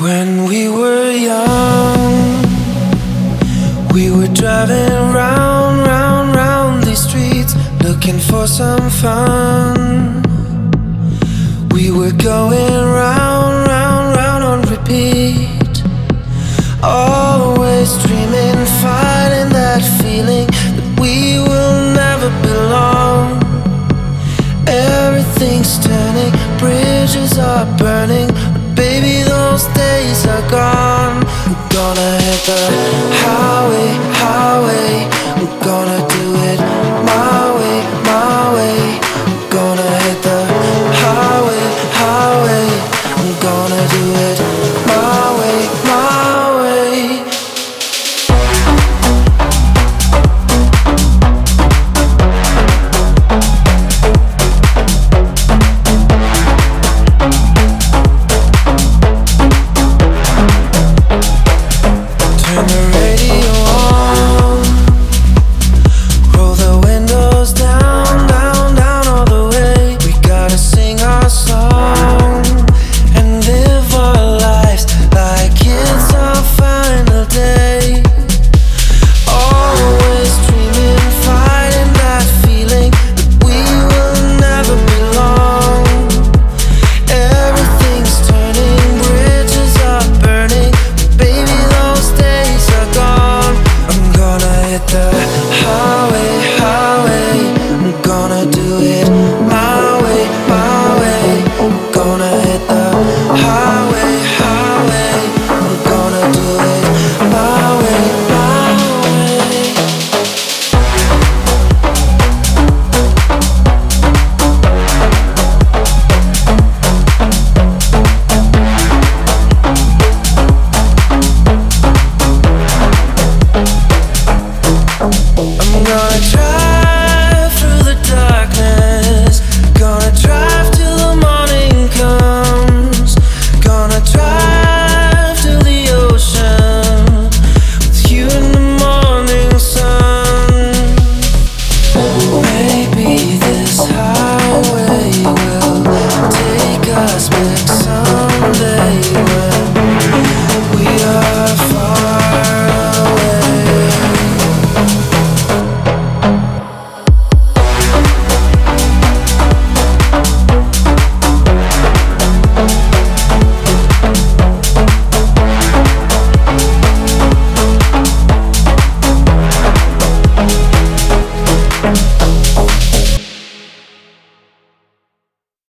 When we were young, we were driving round, round, round these streets looking for some fun. We were going round, round, round on repeat. Always dreaming, finding that feeling that we will never belong. Everything's turning, bridges are burning, gonna hit the highway, highway. I'm gonna do it my way, my way. I'm gonna hit the highway, highway. I'm gonna do it